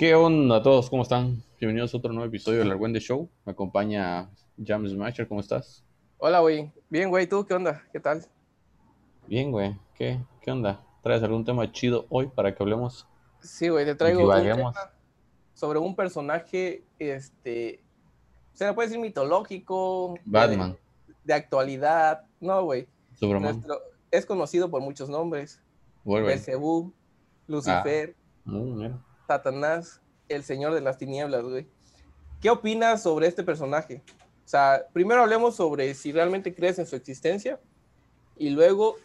¿Qué onda a todos? ¿Cómo están? Bienvenidos a otro nuevo episodio del Argüende Show. Me acompaña James Smasher, ¿cómo estás? Hola, güey. Bien, güey, ¿tú qué onda? ¿Qué tal? Bien, güey. ¿Qué, ¿Qué onda? ¿Traes algún tema chido hoy para que hablemos? Sí, güey, te traigo un tema sobre un personaje, este, se le puede decir mitológico. Batman. De, actualidad. No, güey. Superman. es conocido por muchos nombres. Belzebú, Lucifer. Ah, Satanás, el señor de las tinieblas, güey. ¿Qué opinas sobre este personaje? O sea, primero hablemos sobre si realmente crees en su existencia y luego,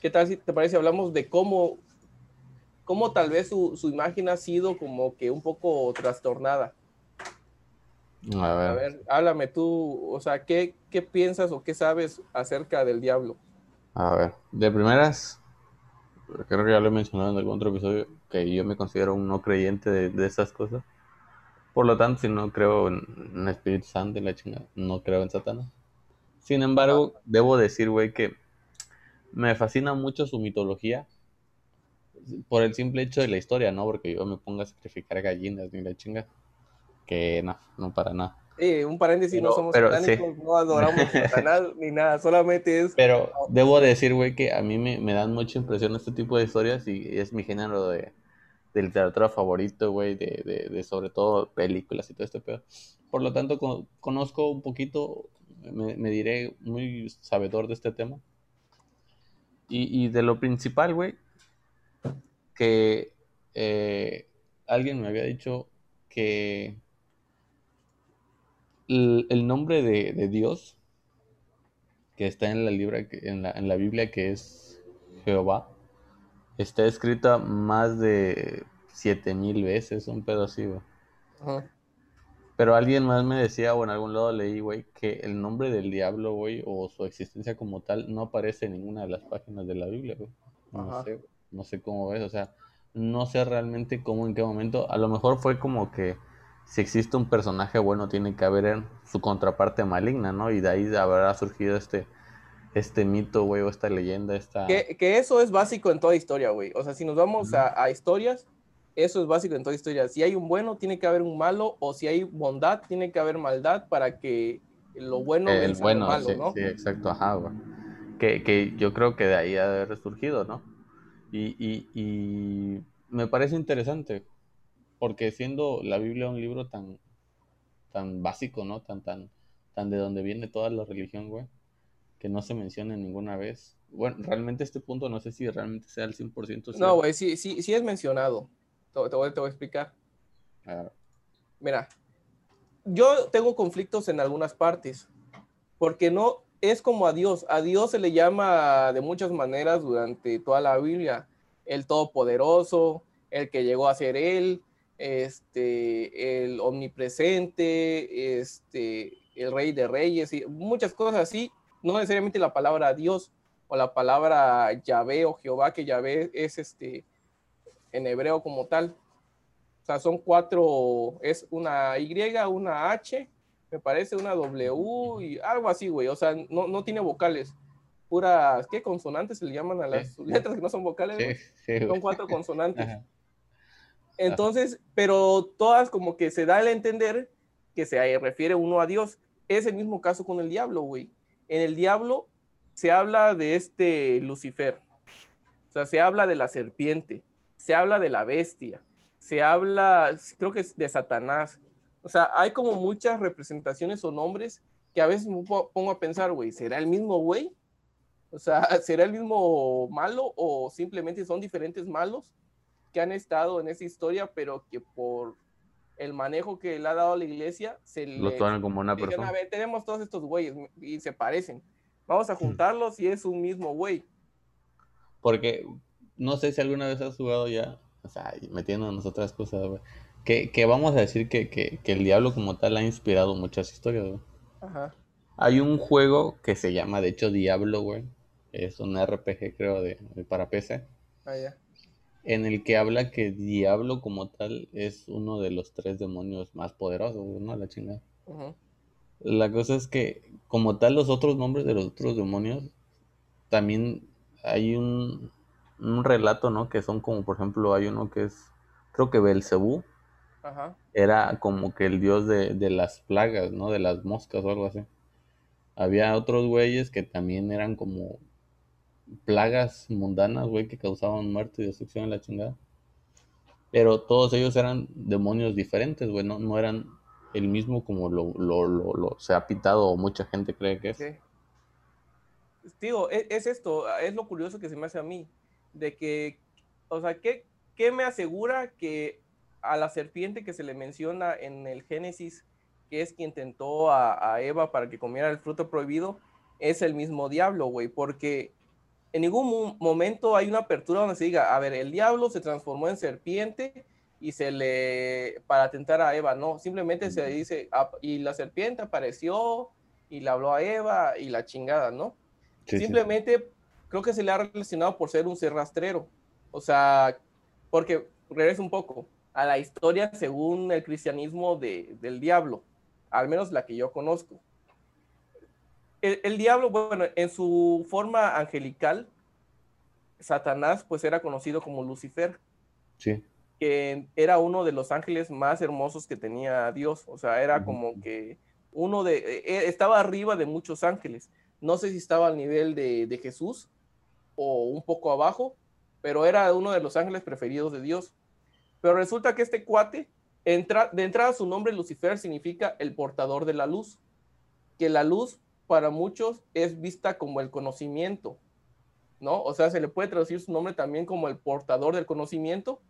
¿qué tal si te parece hablamos de cómo, cómo tal vez su, imagen ha sido como que un poco trastornada? A ver. A ver, háblame tú, o sea, ¿qué, ¿qué piensas o qué sabes acerca del diablo? A ver, de primeras, creo que ya lo he mencionado en algún otro episodio, que yo me considero un no creyente de, esas cosas. Por lo tanto, si no creo en un Espíritu Santo y la chingada, no creo en Satanás. Sin embargo, debo decir, güey, que me fascina mucho su mitología por el simple hecho de la historia, ¿no? Porque yo me pongo a sacrificar gallinas ni la chinga. Que no, no para nada un paréntesis, no somos satánicos, no adoramos Satanás ni nada, solamente es... Pero debo decir, güey, que a mí me, me, dan mucha impresión este tipo de historias y es mi género de, de literatura favorito, güey, de, de, de, sobre todo películas y todo este pedo. Por lo tanto, conozco un poquito, me, me, diré muy sabedor de este tema. Y, y de lo principal, güey, que eh, alguien me había dicho que el, nombre de, Dios que está en la, libra, en la Biblia, que es Jehová, está escrita más de siete mil veces, un pedo así, Pero alguien más me decía, o en algún lado leí, güey, que el nombre del diablo, güey, o su existencia como tal, no aparece en ninguna de las páginas de la Biblia, güey. No sé, no sé cómo ves, o sea, no sé realmente cómo, en qué momento, a lo mejor fue como que si existe un personaje bueno, tiene que haber su contraparte maligna, ¿no? Y de ahí habrá surgido este, este mito, güey, o esta leyenda, esta... Que, eso es básico en toda historia, güey. O sea, si nos vamos a, historias, eso es básico en toda historia. Si hay un bueno, tiene que haber un malo, o si hay bondad, tiene que haber maldad para que lo bueno el bueno, malo, sí, ¿no? Sí, exacto, ajá, güey. Que, que, yo creo que de ahí ha de haber surgido, ¿no? Y, y, y me parece interesante, porque siendo la Biblia un libro tan, tan básico, ¿no? Tan, tan, tan de donde viene toda la religión, güey, que no se menciona ninguna vez. Bueno, realmente este punto no sé si realmente sea el 100% cierto. No, güey, sí, sí, sí es mencionado. Te, voy, te voy a explicar. Mira, yo tengo conflictos en algunas partes, porque no es como a Dios. A Dios se le llama de muchas maneras durante toda la Biblia. El Todopoderoso, el que llegó a ser Él, este, el omnipresente, este, el rey de reyes y muchas cosas así, no necesariamente la palabra Dios o la palabra Yahvé o Jehová, que Yahvé es este, en hebreo como tal. O sea, son cuatro, es una Y, una H, me parece una W y algo así, güey. O sea, no, no tiene vocales. Puras, ¿qué consonantes se le llaman a las letras que no son vocales? son cuatro consonantes. Entonces, pero todas como que se da a entender que se refiere uno a Dios. Es el mismo caso con el diablo, güey. En el diablo se habla de este Lucifer. O sea, se habla de la serpiente, se habla de la bestia, se habla, creo que es de Satanás. O sea, hay como muchas representaciones o nombres que a veces me pongo a pensar, güey, ¿será el mismo güey? O sea, ¿será el mismo malo o simplemente son diferentes malos? que han estado en esa historia, pero que por el manejo que le ha dado la iglesia, se Lo toman como una persona. a ver, tenemos todos estos güeyes y se parecen. Vamos a juntarlos y es un mismo güey. Porque no sé si alguna vez has jugado ya, o sea, metiéndonos otras cosas, güey. Que, que, vamos a decir que, que, que, el diablo como tal ha inspirado muchas historias, güey. Ajá. Hay un juego que se llama, de hecho, Diablo, güey. Es un RPG, creo, de, de para PC. Ah, ya en el que habla que Diablo como tal es uno de los tres demonios más poderosos, ¿no? La chingada. La cosa es que, como tal, los otros nombres de los otros demonios, también hay un, un relato, ¿no? Que son como, por ejemplo, hay uno que es creo que Belcebú era como que el dios de, de, las plagas, ¿no? De las moscas o algo así. Había otros güeyes que también eran como plagas mundanas, güey, que causaban muerte y destrucción en la chingada. Pero todos ellos eran demonios diferentes, güey, no, no eran el mismo como lo, lo, lo, se ha pitado o mucha gente cree que es. Digo, es, es, esto, es lo curioso que se me hace a mí, de que, o sea, ¿qué, ¿qué me asegura que a la serpiente que se le menciona en el Génesis, que es quien tentó a, a Eva para que comiera el fruto prohibido, es el mismo diablo, güey? Porque en ningún momento hay una apertura donde se diga, a ver, el diablo se transformó en serpiente y se le, para tentar a Eva, no, simplemente se dice, ah, y la serpiente apareció y le habló a Eva y la chingada, ¿no? simplemente creo que se le ha relacionado por ser un ser rastrero, o sea, porque regresa un poco a la historia según el cristianismo de, del diablo, al menos la que yo conozco el, diablo, bueno, en su forma angelical, Satanás pues era conocido como Lucifer. Sí. Que era uno de los ángeles más hermosos que tenía Dios. O sea, era como que uno de, e, e, estaba arriba de muchos ángeles. No sé si estaba al nivel de, Jesús o un poco abajo, pero era uno de los ángeles preferidos de Dios. Pero resulta que este cuate, entra, de entrada su nombre Lucifer significa el portador de la luz, que la luz para muchos es vista como el conocimiento, ¿no? O sea, se le puede traducir su nombre también como el portador del conocimiento,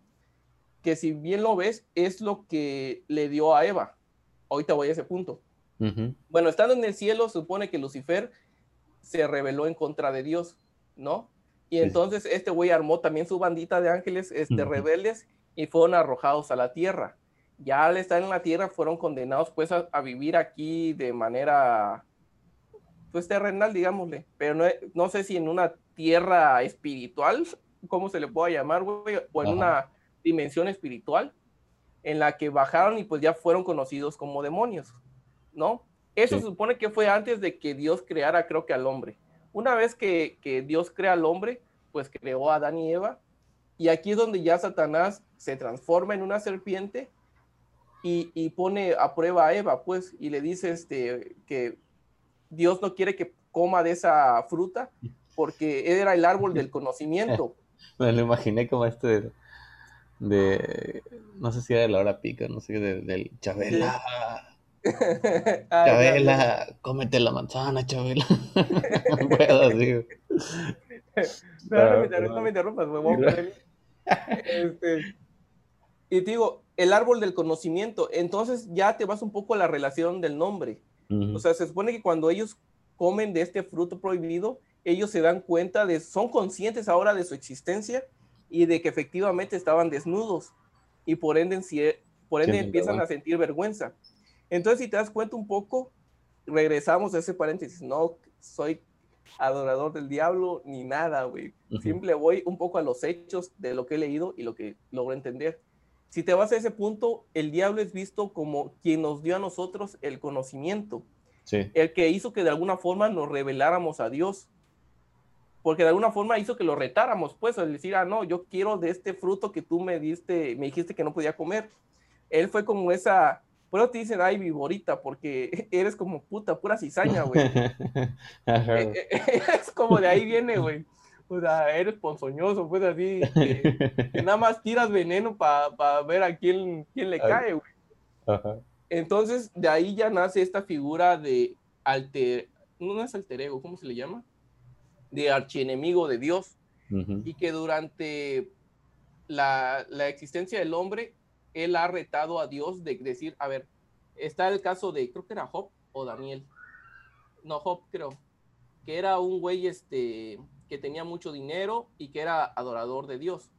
que si bien lo ves, es lo que le dio a Eva. Ahorita voy a ese punto. Bueno, estando en el cielo, supone que Lucifer se rebeló en contra de Dios, ¿no? Y entonces este güey armó también su bandita de ángeles este, rebeldes y fueron arrojados a la tierra. Ya al estar en la tierra fueron condenados pues a vivir aquí de manera pues terrenal, digámosle, pero no, no sé si en una tierra espiritual, ¿cómo se le pueda llamar, güey? O en una dimensión espiritual en la que bajaron y pues ya fueron conocidos como demonios, ¿no? Eso se supone que fue antes de que Dios creara, creo que al hombre. Una vez que, que Dios crea al hombre, pues creó a Adán y Eva, y aquí es donde ya Satanás se transforma en una serpiente y, y, pone a prueba a Eva, pues, y le dice este, que Dios no quiere que coma de esa fruta porque era el árbol del conocimiento. Me lo imaginé como este de, no sé si era de la hora pica, no sé, del Chabela. Ah, Chabela, cómete la manzana, Chabela. no puedo así. No, no, me interrumpas, huevón. Este, y te digo, el árbol del conocimiento, entonces ya te vas un poco a la relación del nombre. O sea, se supone que cuando ellos comen de este fruto prohibido, ellos se dan cuenta de, son conscientes ahora de su existencia y de que efectivamente estaban desnudos y por ende, por ende empiezan a sentir vergüenza. Entonces, si te das cuenta un poco, regresamos a ese paréntesis, no soy adorador del diablo ni nada, güey. Simple voy un poco a los hechos de lo que he leído y lo que logro entender si te vas a ese punto, el diablo es visto como quien nos dio a nosotros el conocimiento. El que hizo que de alguna forma nos reveláramos a Dios. Porque de alguna forma hizo que lo retáramos, pues, al decir, ah, no, yo quiero de este fruto que tú me diste, me dijiste que no podía comer. Él fue como esa, por eso te dicen, ay, viborita, porque eres como puta, pura cizaña, güey. Es como de ahí viene, güey o sea, eres ponzoñoso, pues así, que, nada más tiras veneno para ver a quién, quién le cae, güey. Entonces, de ahí ya nace esta figura de alter, no es alter ego, ¿cómo se le llama? De archienemigo de Dios. Y que durante la, la, existencia del hombre, él ha retado a Dios de decir, a ver, está el caso de, creo que era Job o Daniel. No, Job creo. Que era un güey, este, que tenía mucho dinero y que era adorador de Dios.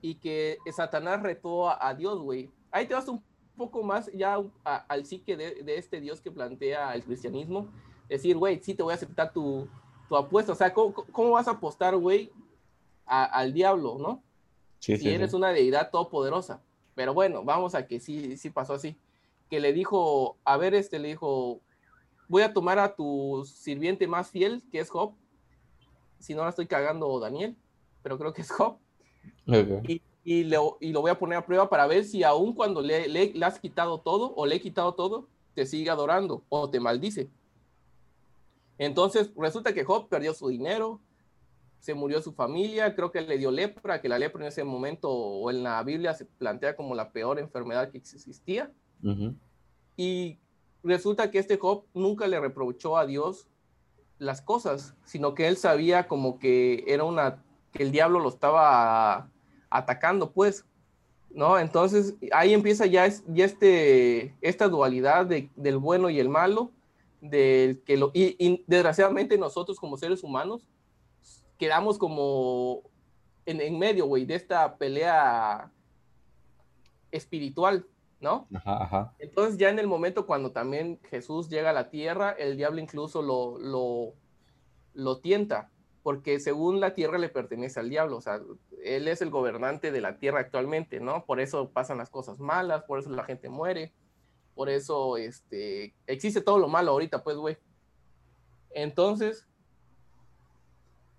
Y que Satanás retó a, Dios, güey. Ahí te vas un poco más ya al psique de, este Dios que plantea el cristianismo. Decir, güey, sí te voy a aceptar tu, apuesta. O sea, ¿cómo, vas a apostar, güey, al diablo, no? si eres una deidad todopoderosa. Pero bueno, vamos a que sí, sí pasó así. Que le dijo, a ver, este le dijo, voy a tomar a tu sirviente más fiel, que es Job, si no la estoy cagando Daniel, pero creo que es Job. Y, y, lo, y lo voy a poner a prueba para ver si aún cuando le, le, le has quitado todo o le he quitado todo, te sigue adorando o te maldice. Entonces resulta que Job perdió su dinero, se murió su familia, creo que le dio lepra, que la lepra en ese momento o en la Biblia se plantea como la peor enfermedad que existía. Y resulta que este Job nunca le reprochó a Dios las cosas, sino que él sabía como que era una, que el diablo lo estaba atacando, pues, ¿no? Entonces ahí empieza ya, ya este, esta dualidad de, del bueno y el malo, del que lo, y, desgraciadamente nosotros como seres humanos quedamos como en, en medio, güey, de esta pelea espiritual, ¿no? Ajá, ajá. Entonces ya en el momento cuando también Jesús llega a la tierra, el diablo incluso lo, lo, lo tienta, porque según la tierra le pertenece al diablo, o sea, él es el gobernante de la tierra actualmente, ¿no? Por eso pasan las cosas malas, por eso la gente muere, por eso este, existe todo lo malo ahorita, pues, güey. Entonces,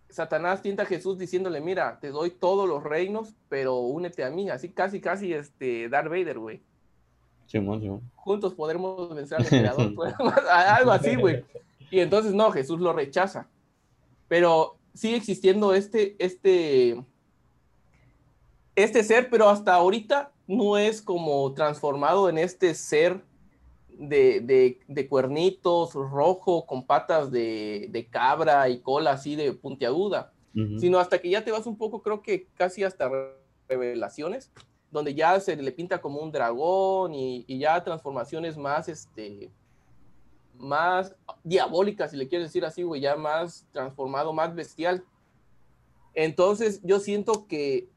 Satanás tienta a Jesús diciéndole, mira, te doy todos los reinos, pero únete a mí, así casi, casi, este, Darth Vader, güey. Sí, Juntos podremos vencer al emperador, pues, algo así, güey. Y entonces, no, Jesús lo rechaza. Pero sigue existiendo este, este, este ser, pero hasta ahorita no es como transformado en este ser de, de, cuernitos rojo con patas de, de, cabra y cola así de puntiaguda, sino hasta que ya te vas un poco, creo que casi hasta revelaciones, donde ya se le pinta como un dragón y, ya transformaciones más, este, más diabólicas, si le quieres decir así, güey, ya más transformado, más bestial. Entonces yo siento que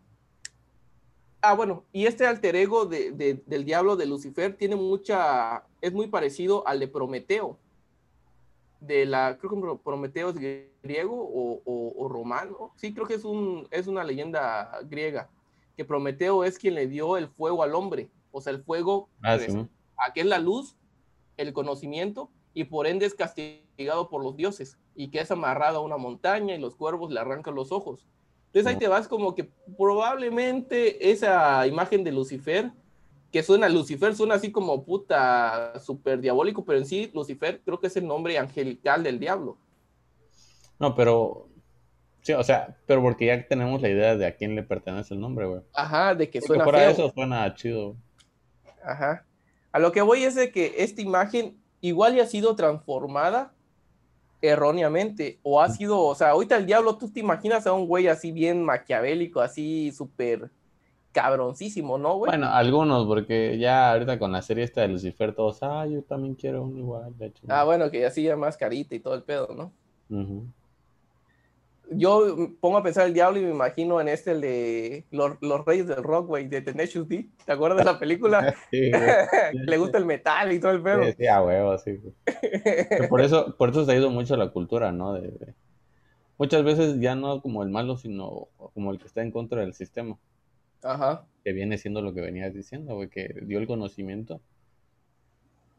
Ah, bueno, y este alter ego de, del diablo de Lucifer tiene mucha, es muy parecido al de Prometeo, de la, creo que Prometeo es griego o, romano, sí, creo que es, un, es una leyenda griega, que Prometeo es quien le dio el fuego al hombre, o sea, el fuego, ah, pues, que es la luz, el conocimiento, y por ende es castigado por los dioses, y que es amarrado a una montaña y los cuervos le arrancan los ojos. Entonces ahí te vas como que probablemente esa imagen de Lucifer, que suena, Lucifer suena así como puta, súper diabólico, pero en sí Lucifer creo que es el nombre angelical del diablo. No, pero, sí, o sea, pero porque ya tenemos la idea de a quién le pertenece el nombre, güey. Ajá, de que suena fuera eso suena chido. Ajá. A lo que voy es de que esta imagen igual ya ha sido transformada erróneamente o ha sido, o sea, ahorita el diablo, tú te imaginas a un güey así bien maquiavélico, así súper cabroncísimo, ¿no, güey? Bueno, algunos, porque ya ahorita con la serie esta de Lucifer, todos, ah, yo también quiero un igual, de hecho. Ah, bueno, que así ya más carita y todo el pedo, ¿no? Yo pongo a pensar el diablo y me imagino en este el de los, Reyes del Rock, güey, de Tenacious D. ¿Te acuerdas de la película? Sí, Le gusta el metal y todo el pedo. Sí, a huevo, sí. por eso, por eso se ha ido mucho la cultura, ¿no? De, muchas veces ya no como el malo, sino como el que está en contra del sistema. Ajá. Que viene siendo lo que venías diciendo, güey, que dio el conocimiento.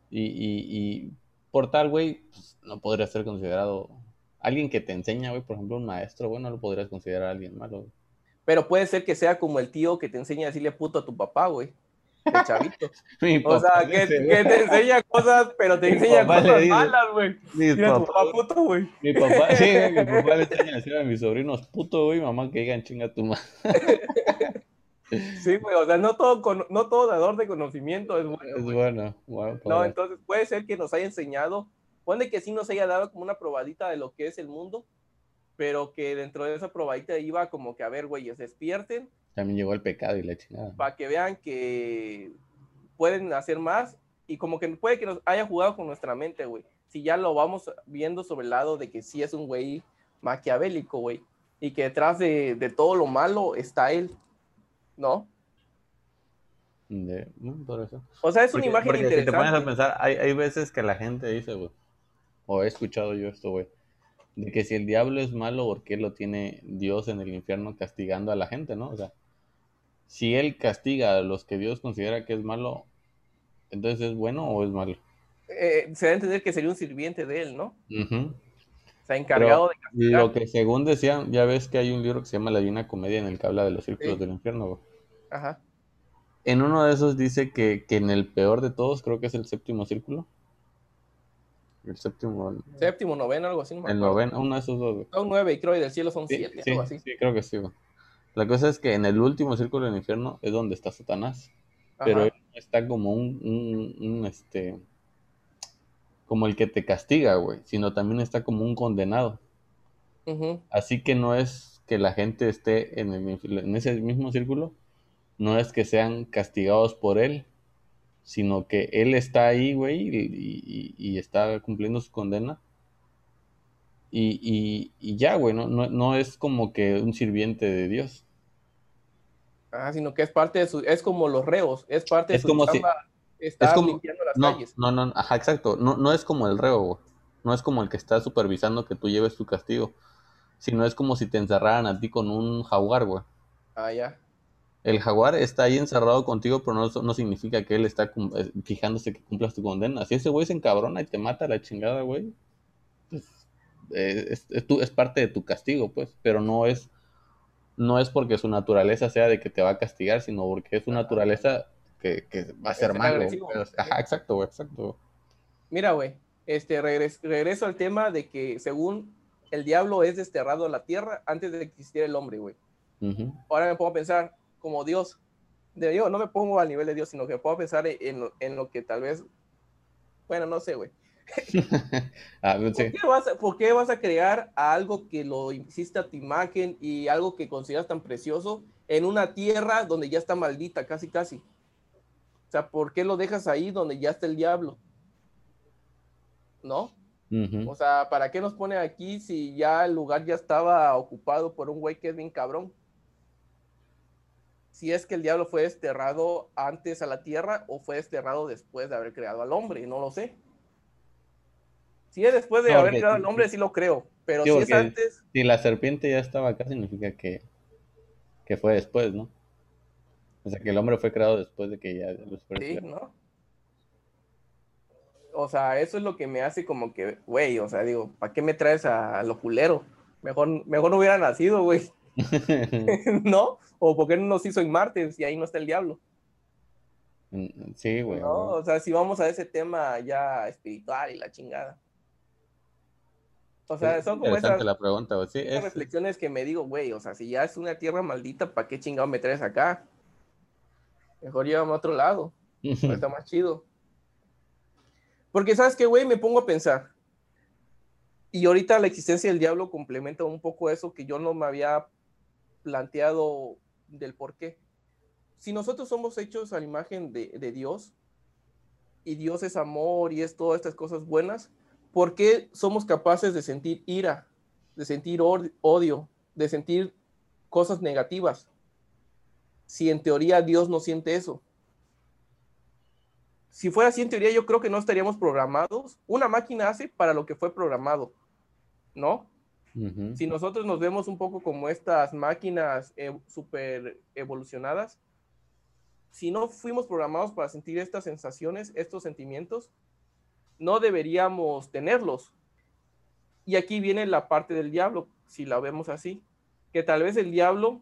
Y, y, y por tal, güey, pues, no podría ser considerado alguien que te enseña, güey, por ejemplo, un maestro, güey, no lo podrías considerar alguien malo, Pero puede ser que sea como el tío que te enseña a decirle puto a tu papá, güey. El chavito. o sea, que, te enseña cosas, pero te enseña cosas malas, güey. Mi papá, puto, güey. Mi papá, sí, mi papá le enseña a decir a mis sobrinos puto, güey, mamá, que digan chinga tu madre. Sí, güey, o sea, no todo, no todo dador de conocimiento es bueno. Es bueno. bueno no, entonces puede ser que nos haya enseñado Pone que sí nos haya dado como una probadita de lo que es el mundo, pero que dentro de esa probadita iba como que, a ver, güeyes, despierten. También llegó el pecado y la chingada. Para que vean que pueden hacer más y como que puede que nos haya jugado con nuestra mente, güey. Si ya lo vamos viendo sobre el lado de que sí es un güey maquiavélico, güey. Y que detrás de, de todo lo malo está él, ¿no? De, por eso. O sea, es una imagen interesante. Si te pones a pensar, hay, hay veces que la gente dice, güey, o he escuchado yo esto, güey, de que si el diablo es malo, ¿por qué lo tiene Dios en el infierno castigando a la gente, no? O sea, si él castiga a los que Dios considera que es malo, entonces es bueno o es malo. Eh, se debe entender que sería un sirviente de él, ¿no? O sea, encargado de castigar. Lo que según decían, ya ves que hay un libro que se llama La Divina Comedia en el que habla de los círculos del infierno, güey. Ajá. En uno de esos dice que, que en el peor de todos, creo que es el séptimo círculo. El séptimo. Séptimo, noveno, algo así. el noveno, uno de esos dos. Son nueve y creo y del cielo son siete, algo así. Sí, creo que sí. La cosa es que en el último círculo del infierno es donde está Satanás. Pero él está como un, un, este, como el que te castiga, güey, sino también está como un condenado. Así que no es que la gente esté en, en ese mismo círculo, no es que sean castigados por él, sino que él está ahí, güey, y, está cumpliendo su condena. Y, ya, güey, no, no, es como que un sirviente de Dios. Ah, sino que es parte de su, es como los reos, es parte de su como si, está limpiando las no, calles. No, no, ajá, exacto, no, no es como el reo, güey. no es como el que está supervisando que tú lleves tu castigo, sino es como si te encerraran a ti con un jaguar, güey. Ah, ya el jaguar está ahí encerrado contigo, pero no, no significa que él está eh, fijándose que cumplas tu condena. Si ese güey se encabrona y te mata la chingada, güey, pues, eh, es, es, parte de tu castigo, pues, pero no es, no es porque su naturaleza sea de que te va a castigar, sino porque es su naturaleza que, va a ser malo. Ajá, exacto, güey, exacto. Mira, güey, este, regreso al tema de que según el diablo es desterrado a la tierra antes de que existiera el hombre, güey. Ahora me pongo a pensar, como Dios. De, yo no me pongo al nivel de Dios, sino que puedo pensar en, en lo que tal vez, bueno, no sé, güey. Ah, ¿Por, qué vas a, ¿Por, qué vas a, crear algo que lo hiciste a tu imagen y algo que consideras tan precioso en una tierra donde ya está maldita, casi, casi? O sea, ¿por qué lo dejas ahí donde ya está el diablo? ¿No? O sea, ¿para qué nos pone aquí si ya el lugar ya estaba ocupado por un güey que es bien cabrón? Si es que el diablo fue desterrado antes a la tierra o fue desterrado después de haber creado al hombre, no lo sé. Si es después de haber creado al hombre, sí lo creo, pero si es antes... Si la serpiente ya estaba acá, significa que, que fue después, ¿no? O sea, que el hombre fue creado después de que ya Sí, ¿no? O sea, eso es lo que me hace como que, güey, o sea, digo, ¿para qué me traes a, lo culero? Mejor, mejor no hubiera nacido, güey. ¿No? ¿O por qué no nos hizo en Marte si ahí no está el diablo? Mm, sí, güey. O sea, si vamos a ese tema ya espiritual y la chingada. O sea, son como esas, la pregunta, reflexiones que me digo, güey, o sea, si ya es una tierra maldita, ¿para qué chingado me traes acá? Mejor llévame a otro lado. está más chido. Porque, ¿sabes qué, güey? Me pongo a pensar. Y ahorita la existencia del diablo complementa un poco eso que yo no me había planteado del por qué. Si nosotros somos hechos a la imagen de, Dios y Dios es amor y es todas estas cosas buenas, ¿por qué somos capaces de sentir ira, de sentir odio, de sentir cosas negativas? Si en teoría Dios no siente eso. Si fuera así, en teoría yo creo que no estaríamos programados. Una máquina hace para lo que fue programado, ¿no? Si nosotros nos vemos un poco como estas máquinas eh, super evolucionadas, si no fuimos programados para sentir estas sensaciones, estos sentimientos, no deberíamos tenerlos. Y aquí viene la parte del diablo, si la vemos así, que tal vez el diablo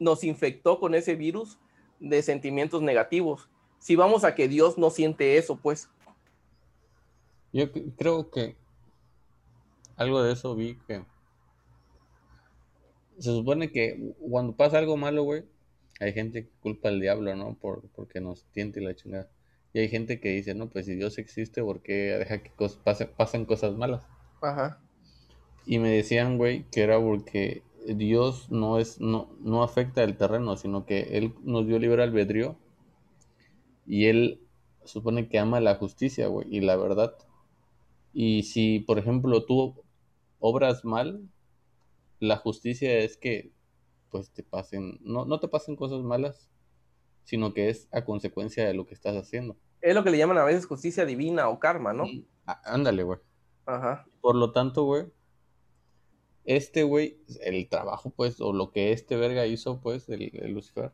nos infectó con ese virus de sentimientos negativos. Si vamos a que Dios no siente eso, pues. Yo creo que algo de eso vi que se supone que cuando pasa algo malo, güey, hay gente que culpa al diablo, ¿no? Por, porque nos tiente la chingada. Y hay gente que dice, no, pues si Dios existe, ¿por qué deja que pasen, cosas malas? Ajá. Y me decían, güey, que era porque Dios no es, no, no afecta el terreno, sino que Él nos dio libre albedrío y Él supone que ama la justicia, güey, y la verdad. Y si, por ejemplo, tú obras mal, la justicia es que pues te pasen, no, no te pasen cosas malas, sino que es a consecuencia de lo que estás haciendo. Es lo que le llaman a veces justicia divina o karma, ¿no? ándale, güey. Ajá. Por lo tanto, güey, este güey, el trabajo, pues, o lo que este verga hizo, pues, el, Lucifer,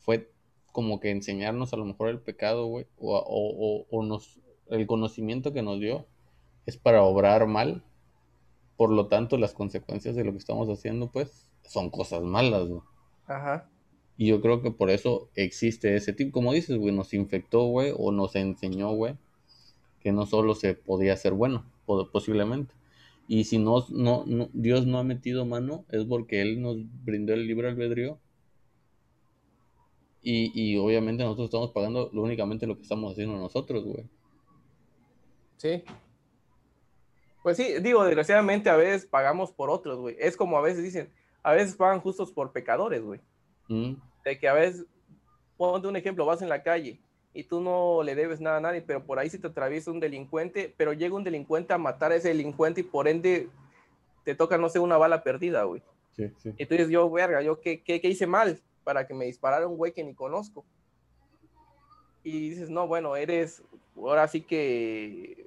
fue como que enseñarnos a lo mejor el pecado, güey, o, o, o, nos, el conocimiento que nos dio es para obrar mal por lo tanto, las consecuencias de lo que estamos haciendo, pues, son cosas malas, Ajá. Y yo creo que por eso existe ese tipo, como dices, güey, nos infectó, güey, o nos enseñó, güey, que no solo se podía ser bueno, posiblemente. Y si no, no, Dios no ha metido mano, es porque Él nos brindó el libre albedrío. Y, y obviamente nosotros estamos pagando únicamente lo que estamos haciendo nosotros, güey. Sí. Pues sí, digo, desgraciadamente a veces pagamos por otros, güey. Es como a veces dicen, a veces pagan justos por pecadores, güey. Mm. De que a veces, ponte un ejemplo, vas en la calle y tú no le debes nada a nadie, pero por ahí se te atraviesa un delincuente, pero llega un delincuente a matar a ese delincuente y por ende te toca, no sé, una bala perdida, güey. Sí, sí. Y tú dices, yo, verga, yo, ¿qué, qué, qué hice mal para que me disparara un güey que ni conozco? Y dices, no, bueno, eres, ahora sí que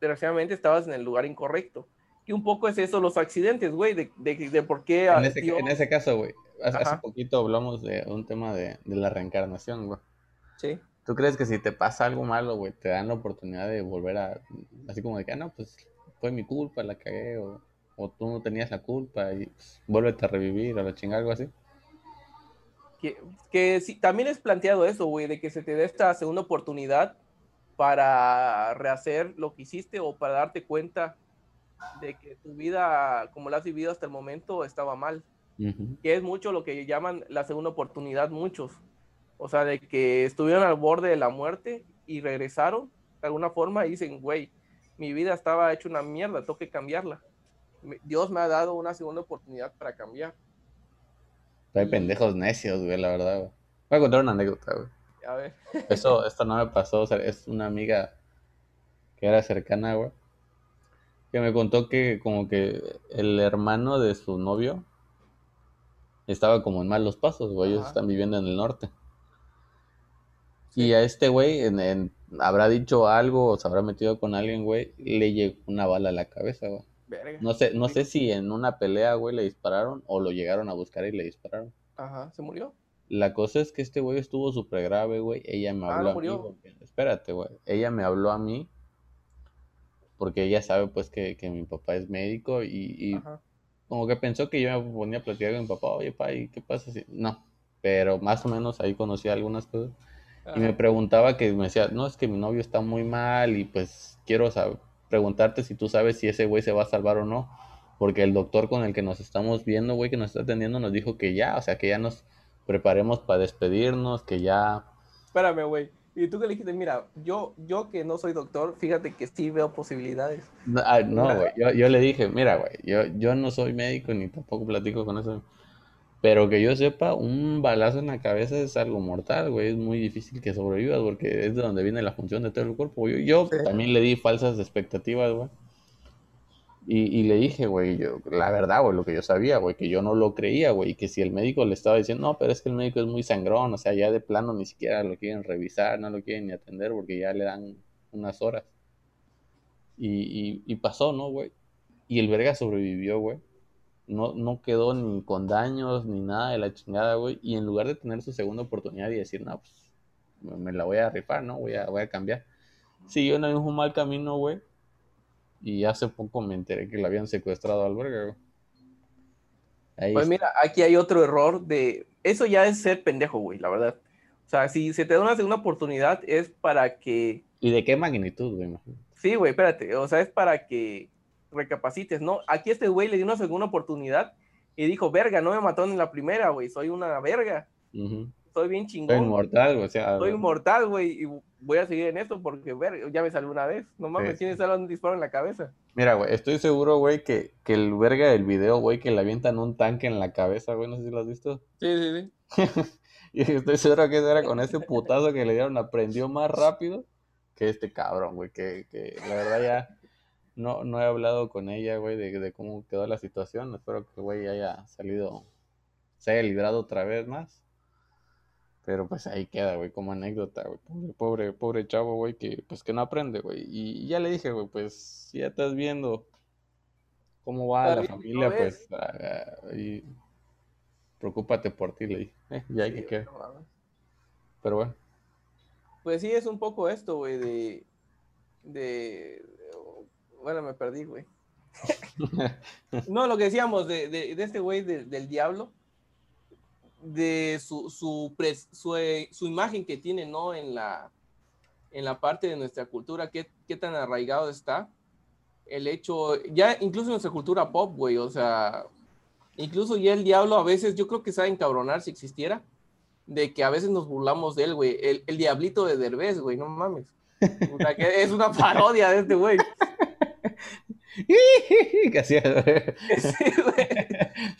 desgraciadamente estabas en el lugar incorrecto. Y un poco es eso, los accidentes, güey, de, de, por qué... En ese, en ese caso, güey, hace, poquito hablamos de un tema de, de la reencarnación, güey. Sí. ¿Tú crees que si te pasa algo malo, güey, te dan la oportunidad de volver a... Así como de que, ah, no, pues fue mi culpa, la cagué, o, o tú no tenías la culpa y pues, vuélvete a revivir o la chingada, algo así? Que, que sí, también es planteado eso, güey, de que se te dé esta segunda oportunidad para rehacer lo que hiciste o para darte cuenta de que tu vida, como la has vivido hasta el momento, estaba mal. Que es mucho lo que llaman la segunda oportunidad muchos. O sea, de que estuvieron al borde de la muerte y regresaron de alguna forma y dicen, güey, mi vida estaba hecha una mierda, tengo que cambiarla. Dios me ha dado una segunda oportunidad para cambiar. Hay pendejos necios, güey, la verdad, güey. Voy a contar una anécdota, güey. A ver. Eso, esto no me pasó, o sea, es una amiga que era cercana, güey, que me contó que como que el hermano de su novio estaba como en malos pasos, güey, ellos están viviendo en el norte. Y a este güey en, habrá dicho algo o se habrá metido con alguien, güey, le llegó una bala a la cabeza, güey. No sé, no sé si en una pelea, güey, le dispararon o lo llegaron a buscar y le dispararon. Ajá, ¿se murió? La cosa es que este güey estuvo súper grave, güey. Ella me ah, habló a mí. espérate, güey. Ella me habló a mí porque ella sabe, pues, que, mi papá es médico y, como que pensó que yo me ponía a platicar con mi papá. Oye, pa, ¿y qué pasa si...? No, pero más o menos ahí conocí algunas cosas. Y me preguntaba que me decía, no, es que mi novio está muy mal y pues quiero saber, preguntarte si tú sabes si ese güey se va a salvar o no. Porque el doctor con el que nos estamos viendo, güey, que nos está atendiendo, nos dijo que ya, o sea, que ya nos preparemos para despedirnos, que ya... Espérame, güey. Y tú que le dijiste, mira, yo, yo que no soy doctor, fíjate que sí veo posibilidades. No, güey, yo, le dije, mira, güey, yo, yo no soy médico ni tampoco platico con eso. Pero que yo sepa, un balazo en la cabeza es algo mortal, güey. Es muy difícil que sobrevivas porque es de donde viene la función de todo el cuerpo. Yo, yo también le di falsas expectativas, güey. Y, le dije, güey, yo, la verdad, güey, lo que yo sabía, güey, que yo no lo creía, güey, que si el médico le estaba diciendo, no, pero es que el médico es muy sangrón, o sea, ya de plano ni siquiera lo quieren revisar, no lo quieren ni atender porque ya le dan unas horas. Y, y, pasó, ¿no, güey? Y el verga sobrevivió, güey. No, no quedó ni con daños ni nada de la chingada, güey. Y en lugar de tener su segunda oportunidad y decir, no, pues me la voy a rifar, ¿no? Voy a, voy a cambiar. Siguió en el mismo mal camino, güey y hace poco me enteré que la habían secuestrado al verga, Pues mira, aquí hay otro error de... Eso ya es ser pendejo, güey, la verdad. O sea, si se te da una segunda oportunidad es para que... ¿Y de qué magnitud, güey? Sí, güey, espérate. O sea, es para que recapacites, ¿no? Aquí este güey le dio una segunda oportunidad y dijo, verga, no me mató en la primera, güey, soy una verga. Soy bien chingón. Soy inmortal, o sea. Soy inmortal, güey, y voy a seguir en esto porque, ver, ya me salió una vez. No mames, tienes un disparo en la cabeza. Mira, güey, estoy seguro, güey, que, que el verga del video, güey, que le avientan un tanque en la cabeza, güey, no sé si lo has visto. Sí, sí, sí. y estoy seguro que era con ese putazo que le dieron, aprendió más rápido que este cabrón, güey, que, que la verdad ya no, no he hablado con ella, güey, de, de cómo quedó la situación. Espero que, güey, haya salido, se haya librado otra vez más. Pero pues ahí queda, güey, como anécdota, güey. Pobre, pobre, pobre chavo, güey, que pues que no aprende, güey. Y ya le dije, güey, pues si ya estás viendo cómo va la familia, pues uh, y preocúpate por ti, le dije. Eh, ya hay que quedar. Pero bueno. Pues sí, es un poco esto, güey, de, de... Bueno, me perdí, güey. no, lo que decíamos de, de, de este güey del diablo de su, su, su, imagen que tiene, ¿no? En la, en la parte de nuestra cultura, qué, qué tan arraigado está. El hecho, ya incluso en nuestra cultura pop, güey, o sea, incluso ya el diablo a veces, yo creo que sabe encabronar si existiera, de que a veces nos burlamos de él, güey. El, el diablito de Derbez, güey, no mames. O sea, que es una parodia de este güey. sí,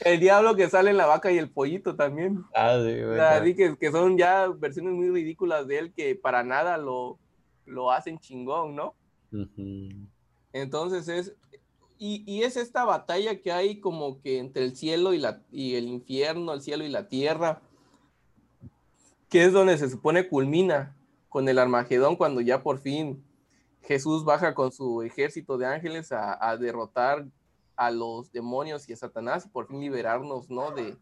El diablo que sale en la vaca y el pollito también. Ah, sí, güey. que, que, son ya versiones muy ridículas de él que para nada lo, lo hacen chingón, ¿no? Entonces es. Y, y, es esta batalla que hay como que entre el cielo y, la, y el infierno, el cielo y la tierra, que es donde se supone culmina con el Armagedón cuando ya por fin Jesús baja con su ejército de ángeles a, derrotar a los demonios y a Satanás y por fin liberarnos, ¿no? De,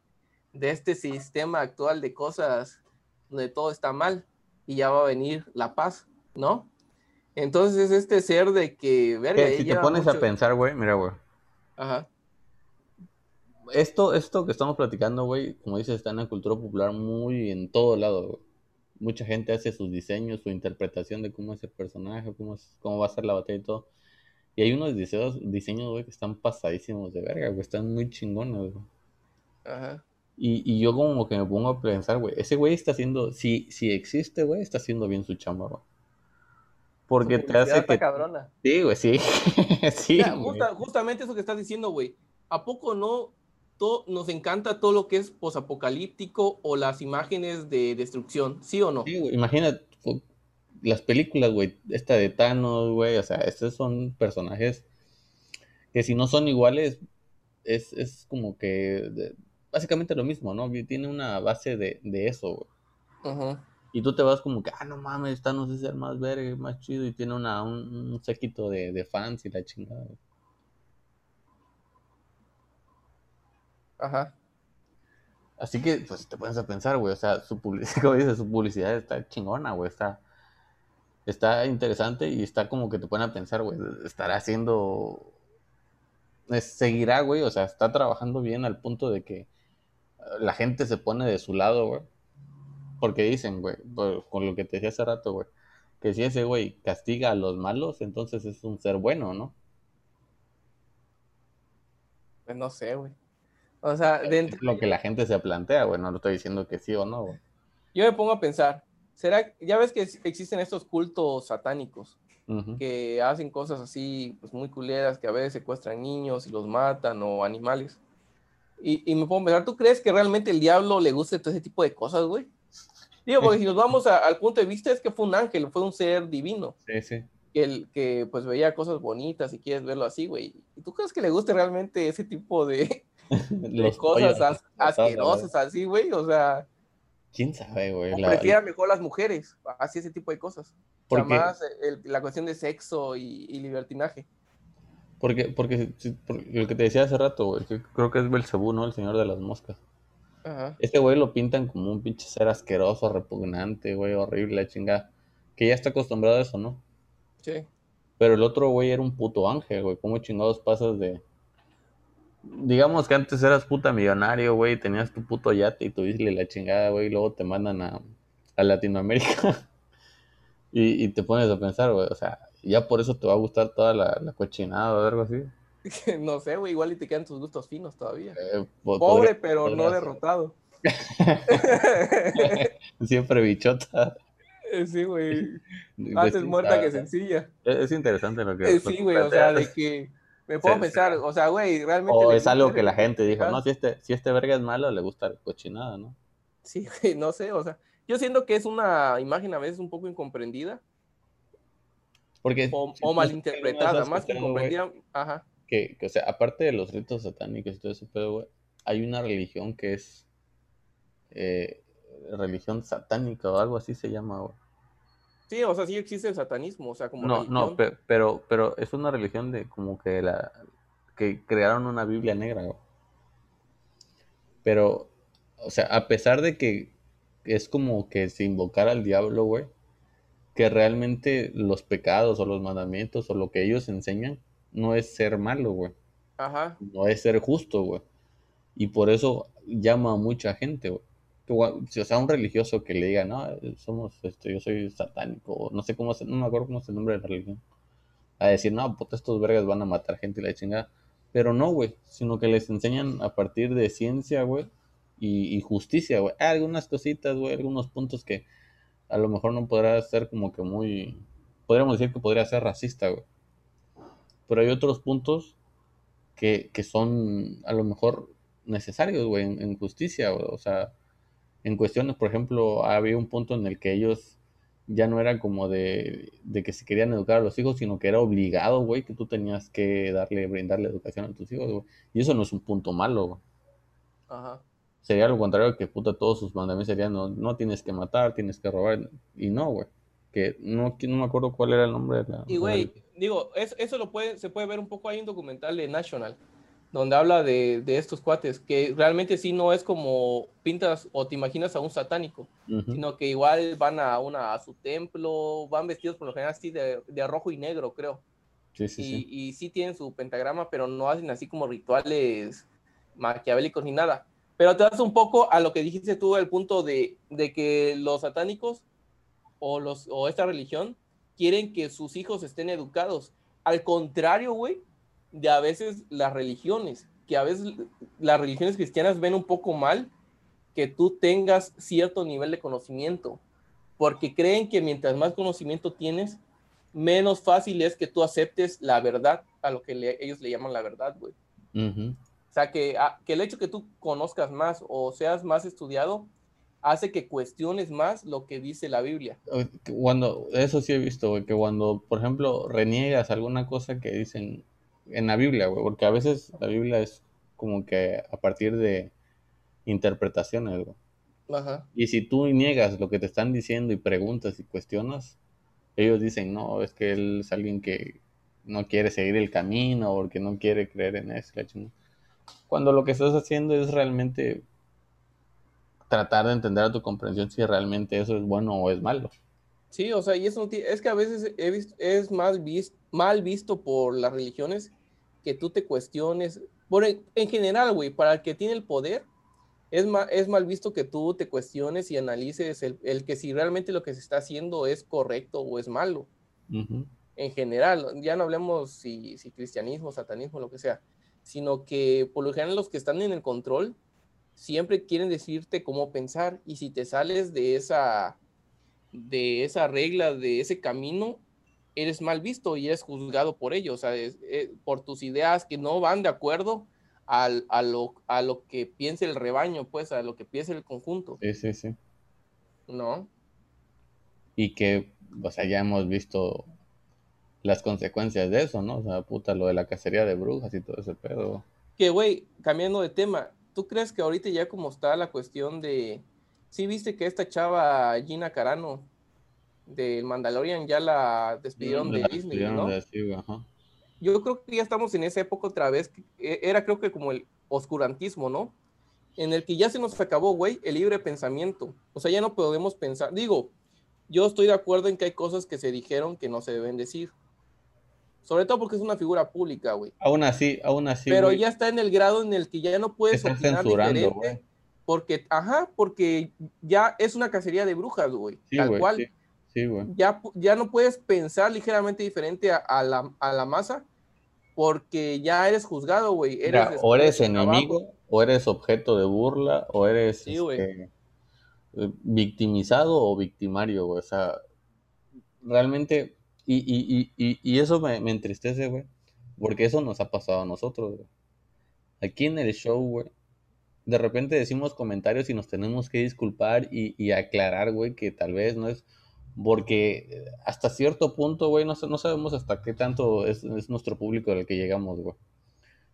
de este sistema actual de cosas donde todo está mal y ya va a venir la paz, ¿no? Entonces es este ser de que, verga, si te pones a pensar, güey, mira, güey. Ajá. Esto, esto que estamos platicando, güey, como dices, está en la cultura popular muy en todo lado, güey mucha gente hace sus diseños, su interpretación de cómo es el personaje, cómo, cómo va a ser la batalla y todo. Y hay unos diseños, diseños güey, que están pasadísimos de verga, güey, están muy chingones, güey. Ajá. Y, y yo como que me pongo a pensar, güey, ese güey está haciendo, si, si existe, güey, está haciendo bien su chamba, güey. Porque te hace que... cabrona. Sí, güey, sí. sí. justamente eso que estás diciendo, güey. ¿A poco no nos encanta todo lo que es posapocalíptico o las imágenes de destrucción, ¿sí o no? Sí, güey, imagina las películas, güey, esta de Thanos, güey, o sea, estos son personajes que si no son iguales, es, como que básicamente lo mismo, ¿no? Tiene una base de, eso, güey. Y tú te vas como que, ah, no mames, Thanos es el más verga, más chido, y tiene una, un, séquito de, de, fans y la chingada. Ajá. Así que, pues, te pones a pensar, güey, o sea, su publicidad, su publicidad está chingona, güey, está, está interesante y está como que te pone a pensar, güey, estará haciendo, seguirá, güey, o sea, está trabajando bien al punto de que la gente se pone de su lado, güey. Porque dicen, güey, con lo que te decía hace rato, güey, que si ese güey castiga a los malos, entonces es un ser bueno, ¿no? Pues no sé, güey. O sea, dentro... Es lo que la gente se plantea, güey, no lo estoy diciendo que sí o no, güey. Yo me pongo a pensar, ¿será, ya ves que existen estos cultos satánicos que hacen cosas así, pues muy culeras, que a veces secuestran niños y los matan o animales? Y, y me pongo a pensar, ¿tú crees que realmente el diablo le guste todo ese tipo de cosas, güey? Digo, porque si nos vamos al punto de vista es que fue un ángel, fue un ser divino. Sí, sí. Que, el, que pues veía cosas bonitas y quieres verlo así, güey. ¿Y tú crees que le guste realmente ese tipo de, de cosas asquerosas así, güey, o sea. ¿Quién sabe, güey? La... Prefiera mejor las mujeres, así ese tipo de cosas. O sea, más la cuestión de sexo y, libertinaje. Porque, porque, lo que te decía hace rato, güey, creo que es Belcebú, ¿no? El señor de las moscas. Este güey lo pintan como un pinche ser asqueroso, repugnante, güey, horrible, la chingada. Que ya está acostumbrado a eso, ¿no? Sí. Pero el otro güey era un puto ángel, güey. ¿Cómo chingados pasas de, digamos que antes eras puta millonario, güey, tenías tu puto yate y tu isla y la chingada, güey, y luego te mandan a, Latinoamérica y, te pones a pensar, güey, o sea, ya por eso te va a gustar toda la, cochinada o algo así. no sé, güey, igual y te quedan tus gustos finos todavía. Eh, Pobre, pero no derrotado. Siempre bichota. Eh, sí, güey. Antes muerta que sencilla. Es, interesante lo que... Eh, sí, güey, o sea, de que me puedo pensar, o sea, güey, realmente. O es algo que la gente dijo, no, si este, si este verga es malo, le gusta la cochinada, ¿no? Sí, güey, no sé, o sea, yo siento que es una imagen a veces un poco incomprendida. Porque, o, malinterpretada, más que incomprendida, ajá. Que, que, o sea, aparte de los ritos satánicos y todo eso, pero, güey, hay una religión que es eh, religión satánica o algo así se llama, güey. Sí, o sea, sí existe el satanismo, o sea, como No, no, pero, pero es una religión de como que la que crearon una Biblia negra. Pero, o sea, a pesar de que es como que se invocara al diablo, güey, que realmente los pecados o los mandamientos o lo que ellos enseñan no es ser malo, güey. Ajá. No es ser justo, güey. Y por eso llama a mucha gente, güey. Si o sea, un religioso que le diga, no, somos, este, yo soy satánico, no sé cómo, no me acuerdo cómo es el nombre de la religión, a decir, no, puta, estos vergas van a matar gente y la chingada. Pero no, güey, sino que les enseñan a partir de ciencia, güey, y, justicia, güey. Algunas cositas, güey, algunos puntos que a lo mejor no podrá ser como que muy, podríamos decir que podría ser racista, güey. Pero hay otros puntos que, que son a lo mejor necesarios, güey, en, justicia, güey. O sea, en cuestiones, por ejemplo, había un punto en el que ellos ya no era como de, que se querían educar a los hijos, sino que era obligado, güey, que tú tenías que darle, brindarle educación a tus hijos, güey. Y eso no es un punto malo, güey. Ajá. Sería lo contrario que puta todos sus mandamientos serían no, no tienes que matar, tienes que robar. Y no, güey. Que no, no me acuerdo cuál era el nombre de la. Y güey, digo, eso, lo puede, se puede ver un poco ahí en un documental de National donde habla de, estos cuates, que realmente sí no es como pintas o te imaginas a un satánico, sino que igual van a, una, a su templo, van vestidos por lo general así de, rojo y negro, creo. Sí, sí, y, sí. y sí tienen su pentagrama, pero no hacen así como rituales maquiavélicos ni nada. Pero te das un poco a lo que dijiste tú, el punto de, de que los satánicos o, los, o esta religión quieren que sus hijos estén educados. Al contrario, güey, de a veces las religiones, que a veces las religiones cristianas ven un poco mal que tú tengas cierto nivel de conocimiento, porque creen que mientras más conocimiento tienes, menos fácil es que tú aceptes la verdad, a lo que ellos le llaman la verdad, güey. O sea, que, ah, que el hecho que tú conozcas más o seas más estudiado, hace que cuestiones más lo que dice la Biblia. Cuando, eso sí he visto, güey, que cuando, por ejemplo, reniegas alguna cosa que dicen en la Biblia, güey, porque a veces la Biblia es como que a partir de interpretaciones, güey. Ajá. Y si tú niegas lo que te están diciendo y preguntas y cuestionas, ellos dicen, no, es que él es alguien que no quiere seguir el camino porque no quiere creer en eso. Cuando lo que estás haciendo es realmente tratar de entender a tu comprensión si realmente eso es bueno o es malo. Sí, o sea, y eso es que a veces he visto, es más mal visto por las religiones que tú te cuestiones. Por, en general, güey, para el que tiene el poder, es, es mal visto que tú te cuestiones y analices el, que si realmente lo que se está haciendo es correcto o es malo. En general, ya no hablemos si, si cristianismo, satanismo, lo que sea, sino que por lo general los que están en el control siempre quieren decirte cómo pensar y si te sales de esa de esa regla, de ese camino, eres mal visto y eres juzgado por ello, o sea, eh, por tus ideas que no van de acuerdo al, a, lo, a lo que piense el rebaño, pues, a lo que piense el conjunto. Sí, sí, sí. ¿No? Y que, o sea, ya hemos visto las consecuencias de eso, ¿no? O sea, puta, lo de la cacería de brujas y todo ese pedo. Que, güey, cambiando de tema, ¿tú crees que ahorita ya como está la cuestión de sí viste que esta chava Gina Carano del Mandalorian ya la despidieron de Disney, ¿no? Yo creo que ya estamos en esa época otra vez, e, era creo que como el oscurantismo, ¿no? En el que ya se nos acabó, güey, el libre pensamiento. O sea, ya no podemos pensar. Digo, yo estoy de acuerdo en que hay cosas que se dijeron que no se deben decir. Sobre todo porque es una figura pública, güey. Aún así, aún así. Pero ya está en el grado en el que ya no puedes opinar diferente. Porque, ajá, porque ya es una cacería de brujas, güey. tal cual. Sí, güey. Ya, ya no puedes pensar ligeramente diferente a, la, a la masa porque ya eres juzgado, güey. o eres enemigo, o eres objeto de burla, o eres este, victimizado o victimario, güey. O sea, realmente, y, y, y, y eso me, me entristece, güey, porque eso nos ha pasado a nosotros, güey. Aquí en el show, güey, de repente decimos comentarios y nos tenemos que disculpar y, aclarar, güey, que tal vez no es porque hasta cierto punto, güey, no, no sabemos hasta qué tanto es, nuestro público al que llegamos, güey.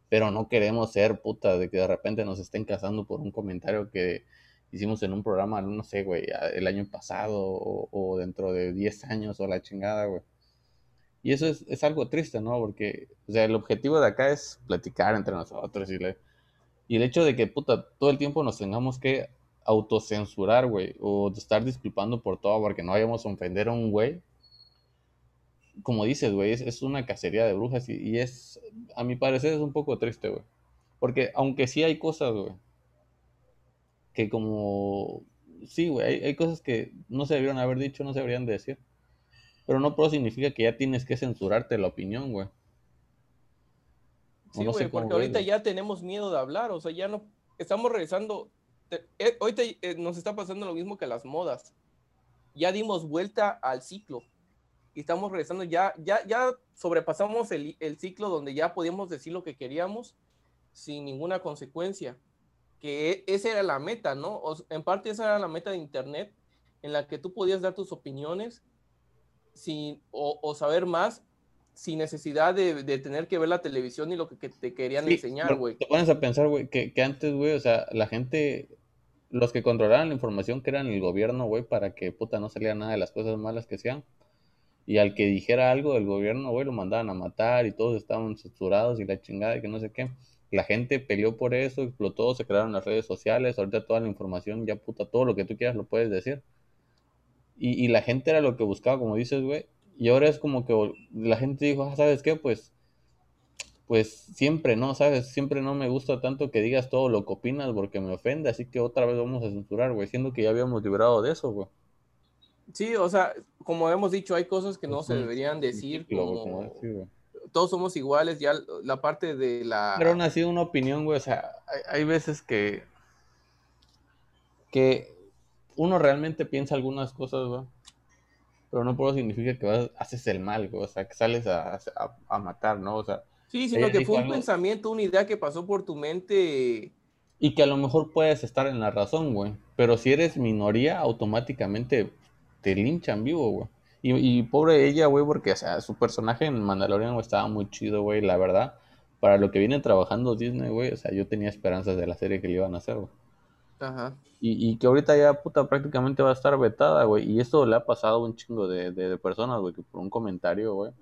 Pero no queremos ser puta de que de repente nos estén casando por un comentario que hicimos en un programa, no sé, güey, el año pasado o, dentro de 10 años o la chingada, güey. Y eso es, es, algo triste, ¿no? Porque, o sea, el objetivo de acá es platicar entre nosotros y le y el hecho de que, puta, todo el tiempo nos tengamos que autocensurar, güey, o de estar disculpando por todo porque no vayamos a ofender a un güey, como dices, güey, es, una cacería de brujas y, es, a mi parecer, es un poco triste, güey. Porque aunque sí hay cosas, güey, que como, sí, güey, hay, hay, cosas que no se debieron haber dicho, no se deberían decir. Pero no por significa que ya tienes que censurarte la opinión, güey. Sí, güey, porque ahorita ya tenemos miedo de hablar, o sea, ya no, estamos regresando, eh, ahorita eh, nos está pasando lo mismo que las modas. Ya dimos vuelta al ciclo y estamos regresando, ya, ya, ya sobrepasamos el, el ciclo donde ya podíamos decir lo que queríamos sin ninguna consecuencia, que e, esa era la meta, ¿no? en parte esa era la meta de Internet, en la que tú podías dar tus opiniones sin, o, saber más sin necesidad de, tener que ver la televisión y lo que, te querían enseñar, güey. Te pones a pensar, güey, que, que, antes, güey, o sea, la gente, los que controlaban la información, que eran el gobierno, güey, para que puta no saliera nada de las cosas malas que hacían. Y al que dijera algo del gobierno, güey, lo mandaban a matar y todos estaban censurados y la chingada y que no sé qué. La gente peleó por eso, explotó, se crearon las redes sociales, ahorita toda la información, ya puta, todo lo que tú quieras lo puedes decir. Y, y la gente era lo que buscaba, como dices, güey, y ahora es como que la gente dijo, ah, ¿sabes qué? Pues, pues siempre, ¿no? ¿Sabes? Siempre no me gusta tanto que digas todo lo que opinas porque me ofende, así que otra vez vamos a censurar, güey, siendo que ya habíamos librado de eso, güey. Sí, o sea, como hemos dicho, hay cosas que no se deberían decir, como... todos somos iguales, ya la parte de la... Pero aún así una opinión, güey, o sea, hay, hay veces que... que uno realmente piensa algunas cosas, güey pero no por significa que vas, haces el mal, o sea, que sales a, a, matar, ¿no? O sea, sí, sino que fue un pensamiento, una idea que pasó por tu mente. Y que a lo mejor puedes estar en la razón, güey. Pero si eres minoría, automáticamente te linchan vivo, güey. Y, y, pobre ella, güey, porque, o sea, su personaje en Mandalorian, estaba muy chido, güey, la verdad. Para lo que viene trabajando Disney, güey, o sea, yo tenía esperanzas de la serie que le iban a hacer, güey. Ajá. Y, que ahorita ya puta prácticamente va a estar vetada, güey. Y esto le ha pasado a un chingo de, de, personas, güey, que por un comentario, güey.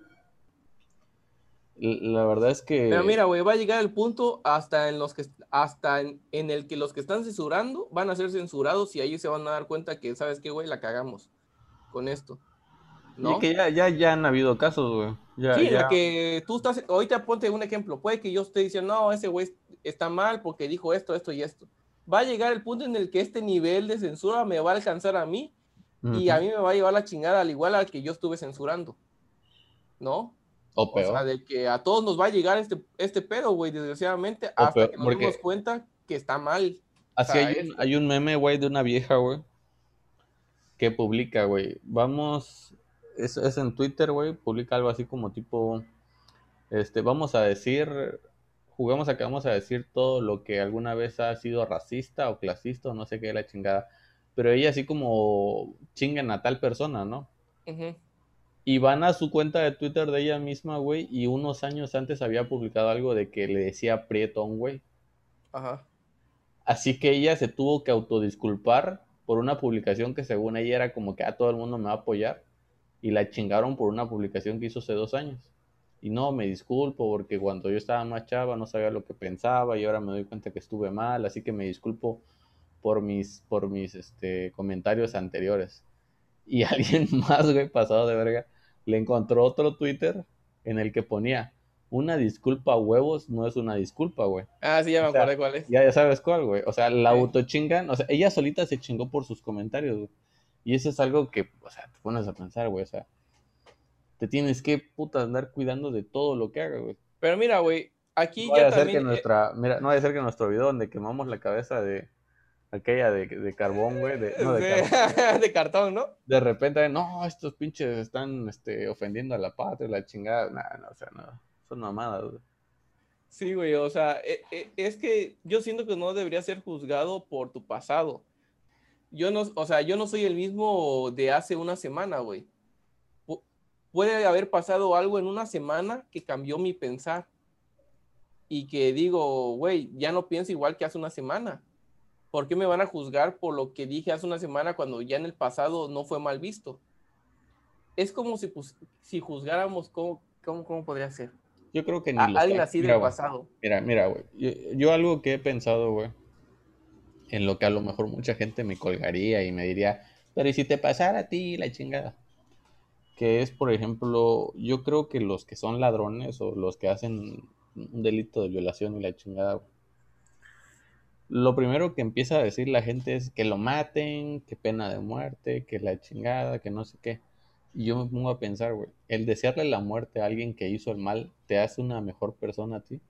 La verdad es que. Pero mira, güey, va a llegar el punto hasta en los que hasta en, el que los que están censurando van a ser censurados y ahí se van a dar cuenta que, ¿sabes qué, güey? La cagamos con esto. ¿no? Y que ya, ya, ya han habido casos, güey. sí, ya... que tú estás, ahorita ponte un ejemplo, puede que yo esté diciendo, no, ese güey está mal porque dijo esto, esto y esto va a llegar el punto en el que este nivel de censura me va a alcanzar a mí y a mí me va a llevar la chingada al igual al que yo estuve censurando. ¿No? O peor. O sea, de que a todos nos va a llegar este, este pedo, güey, desgraciadamente, hasta que nos demos cuenta que está mal. Así hay, un, meme, güey, de una vieja, güey, que publica, güey, vamos, es, es en Twitter, güey, publica algo así como tipo, este, vamos a decir jugamos a que vamos a decir todo lo que alguna vez ha sido racista o clasista o no sé qué la chingada. Pero ella así como chingan a tal persona, ¿no? Y van a su cuenta de Twitter de ella misma, güey, y unos años antes había publicado algo de que le decía prieto a un güey. Ajá. Así que ella se tuvo que autodisculpar por una publicación que según ella era como que a ah, todo el mundo me va a apoyar. Y la chingaron por una publicación que hizo hace dos años. Y no, me disculpo porque cuando yo estaba más chava no sabía lo que pensaba y ahora me doy cuenta que estuve mal, así que me disculpo por mis, por mis este, comentarios anteriores. Y alguien más, güey, pasado de verga, le encontró otro Twitter en el que ponía, una disculpa a huevos no es una disculpa, güey. Ah, sí, ya me acuerdo cuál es. Ya, ya sabes cuál, güey. O sea, la autochingan, o sea, ella solita se chingó por sus comentarios, güey. Y eso es algo que, o sea, te pones a pensar, güey, o sea, te tienes que puta andar cuidando de todo lo que haga, güey. Pero mira, güey, aquí no ya también... Que eh, nuestra, mira, no vaya a ser que nuestro video donde quemamos la cabeza de aquella de, de carbón, güey, de, no, de, de, cartón, ¿no? De repente, no, estos pinches están este, ofendiendo a la patria, la chingada, nada, no, o sea, no, son mamadas, güey. Sí, güey, o sea, e, e, es que yo siento que no debería ser juzgado por tu pasado. Yo no, o sea, yo no soy el mismo de hace una semana, güey puede haber pasado algo en una semana que cambió mi pensar y que digo, güey, ya no pienso igual que hace una semana. ¿Por qué me van a juzgar por lo que dije hace una semana cuando ya en el pasado no fue mal visto? Es como si, pues, si juzgáramos cómo, cómo, podría ser. Yo creo que ni alguien así del pasado. Mira, mira, güey. Yo, algo que he pensado, güey, en lo que a lo mejor mucha gente me colgaría y me diría, pero ¿y si te pasara a ti la chingada? Que es, por ejemplo, yo creo que los que son ladrones o los que hacen un delito de violación y la chingada, lo primero que empieza a decir la gente es que lo maten, que pena de muerte, que la chingada, que no sé qué. Y yo me pongo a pensar, güey, el desearle la muerte a alguien que hizo el mal te hace una mejor persona a ti,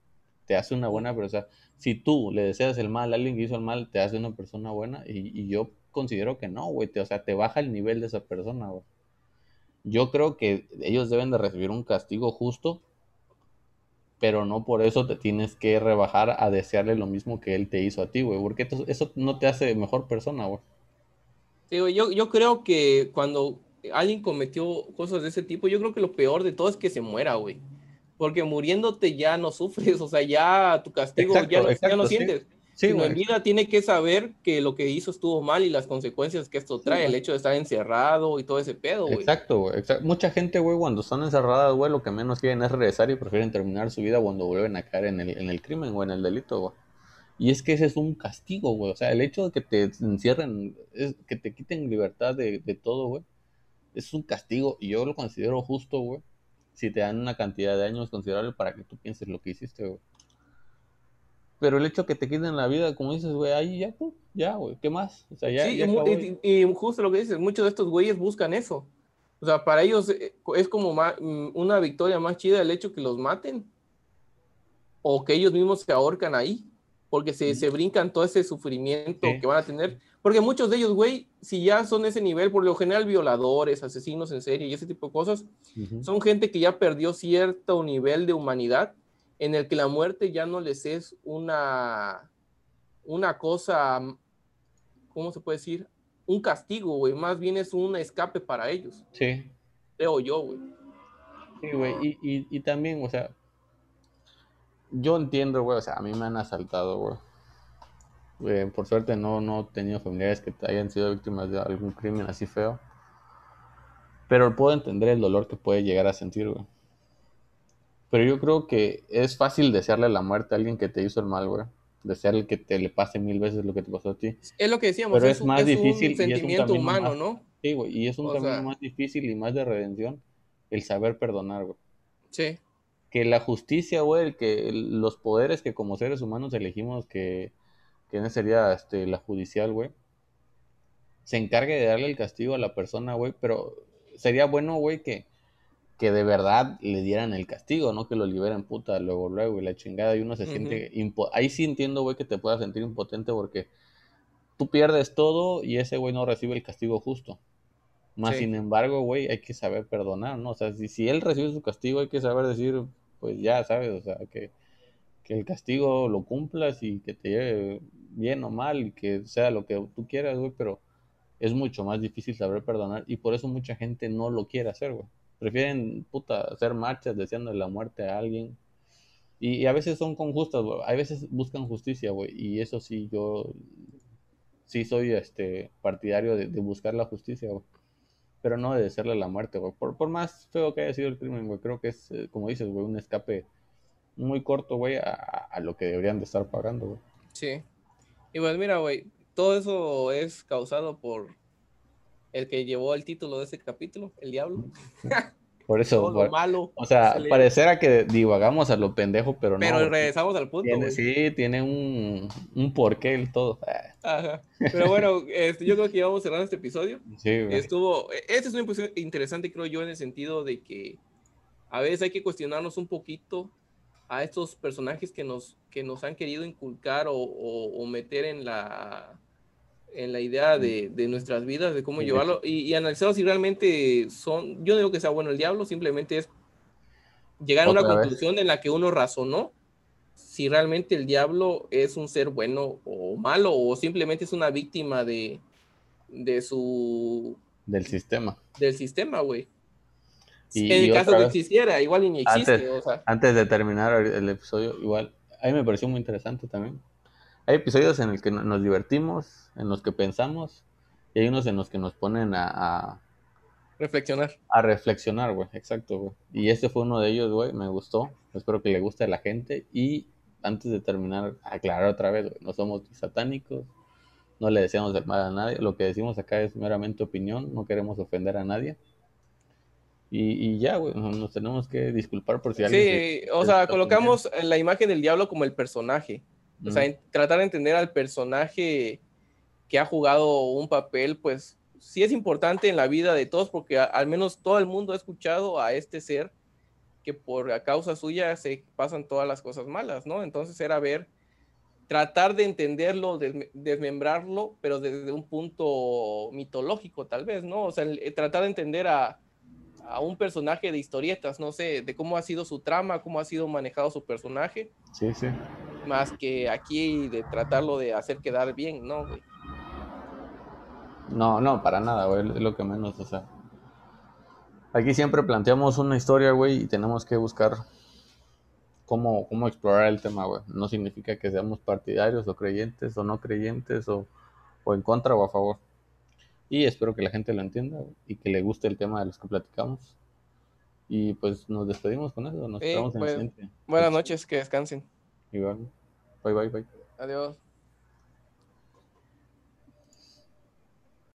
te hace una buena persona. Si tú le deseas el mal a alguien que hizo el mal, te hace una persona buena. Y, yo considero que no, güey, o sea, te baja el nivel de esa persona, güey. Yo creo que ellos deben de recibir un castigo justo pero no por eso te tienes que rebajar a desearle lo mismo que él te hizo a ti, güey, porque eso no te hace mejor persona, güey. Sí, güey, yo, yo creo que cuando alguien cometió cosas de ese tipo, yo creo que lo peor de todo es que se muera, güey. Porque muriéndote ya no sufres, o sea, ya tu castigo ya, no, ya no sientes. Sí, en vida tiene que saber que lo que hizo estuvo mal y las consecuencias que esto trae, el hecho de estar encerrado y todo ese pedo, güey. Exacto, güey. Mucha gente, güey, cuando están encerradas, güey, lo que menos quieren es regresar y prefieren terminar su vida cuando vuelven a caer en el, en el crimen o en el delito, güey. Y es que ese es un castigo, güey. O sea, el hecho de que te encierren, es, que te quiten libertad de, de todo, güey, es un castigo y yo lo considero justo, güey. Si te dan una cantidad de años considerable para que tú pienses lo que hiciste, güey. Pero el hecho que te quiten la vida, como dices, güey, ahí ya, pues, ya, güey, ¿qué más? O sea, ya, sí, y, justo lo que dices, muchos de estos güeyes buscan eso. O sea, para ellos eh, es como mm, una victoria más chida el hecho que los maten o que ellos mismos se ahorcan ahí, porque se, se brincan todo ese sufrimiento que van a tener. Porque muchos de ellos, güey, si ya son ese nivel, por lo general violadores, asesinos en serie y ese tipo de cosas, son gente que ya perdió cierto nivel de humanidad en el que la muerte ya no les es una, una cosa, ¿cómo se puede decir? Un castigo, güey, más bien es un escape para ellos. Sí. Creo yo, güey. Sí, güey, y, y, también, o sea, yo entiendo, güey, o sea, a mí me han asaltado, güey. Eh, por suerte no, no he tenido familiares que hayan sido víctimas de algún crimen así feo. Pero puedo entender el dolor que puede llegar a sentir, güey. Pero yo creo que es fácil desearle la muerte a alguien que te hizo el mal, güey. Desearle que te le pase mil veces lo que te pasó a ti. Es lo que decíamos, Pero es, más difícil. Un sentimiento humano, ¿no? Sí, güey. Y es un camino más difícil y más de redención el saber perdonar, güey. Sí. Que la justicia, güey, que los poderes que como seres humanos elegimos que, que sería este, la judicial, güey, se encargue de darle el castigo a la persona, güey. Pero sería bueno, güey, que que de verdad le dieran el castigo, no que lo liberen puta luego, luego y la chingada y uno se siente... Ahí sí entiendo, güey, que te puedas sentir impotente porque tú pierdes todo y ese güey no recibe el castigo justo. Más sin embargo, güey, hay que saber perdonar, ¿no? O sea, si, si él recibe su castigo, hay que saber decir, pues ya, ¿sabes? O sea, que, que el castigo lo cumplas y que te lleve bien o mal y que sea lo que tú quieras, güey, pero es mucho más difícil saber perdonar y por eso mucha gente no lo quiere hacer, güey. Prefieren, puta, hacer marchas deseando la muerte a alguien. Y, a veces son con justas. A veces buscan justicia, güey. Y eso sí, yo sí soy este partidario de, buscar la justicia. Pero no de desearle la muerte, güey. Por, por más feo que haya sido el crimen, güey. Creo que es, eh, como dices, güey, un escape muy corto, güey, a, lo que deberían de estar pagando, güey. Sí. Y pues mira, güey, todo eso es causado por el que llevó el título de ese capítulo, el diablo. Por eso, malo. O sea, parecerá que divagamos a lo pendejo, pero, no. Pero regresamos al punto. sí, tiene un, un porqué el todo. Ajá. Pero bueno, este, yo creo que ya vamos cerrando este episodio. Sí, Estuvo, este es un episodio interesante, creo yo, en el sentido de que a veces hay que cuestionarnos un poquito a estos personajes que nos, que nos han querido inculcar o meter en la en la idea de, de nuestras vidas, de cómo llevarlo y, y, si realmente son, yo no digo que sea bueno el diablo, simplemente es llegar a una conclusión en la que uno razonó si realmente el diablo es un ser bueno o malo o simplemente es una víctima de, de su... Del sistema. Del sistema, güey. en el caso de que existiera, igual ni existe. Antes, o sea. antes de terminar el episodio, igual, a mí me pareció muy interesante también hay episodios en los que nos divertimos, en los que pensamos, y hay unos en los que nos ponen a, reflexionar. A reflexionar, güey, exacto, güey. Y este fue uno de ellos, güey, me gustó. Espero que le guste a la gente. Y antes de terminar, aclarar otra vez, güey, no somos satánicos, no le deseamos el mal a nadie. Lo que decimos acá es meramente opinión, no queremos ofender a nadie. Y, y ya, güey, nos tenemos que disculpar por si alguien. Sí, o sea, colocamos la imagen del diablo como el personaje O sea, tratar de entender al personaje que ha jugado un papel, pues sí es importante en la vida de todos, porque al menos todo el mundo ha escuchado a este ser que por a causa suya se pasan todas las cosas malas, ¿no? Entonces era ver, tratar de entenderlo, desmembrarlo, pero desde un punto mitológico tal vez, ¿no? O sea, tratar de entender a, a un personaje de historietas, no sé, de cómo ha sido su trama, cómo ha sido manejado su personaje. Sí, sí. Más que aquí de tratarlo de hacer quedar bien, ¿no? No, no, para nada, güey, es lo que menos, o sea. Aquí siempre planteamos una historia, güey, y tenemos que buscar cómo, cómo explorar el tema, güey. No significa que seamos partidarios o creyentes o no creyentes o, o en contra o a favor. Y espero que la gente lo entienda y que le guste el tema de los que platicamos. Y pues nos despedimos con eso. Nos en el siguiente. Buenas noches, que descansen. Igual. Bye, bye, bye. Adiós.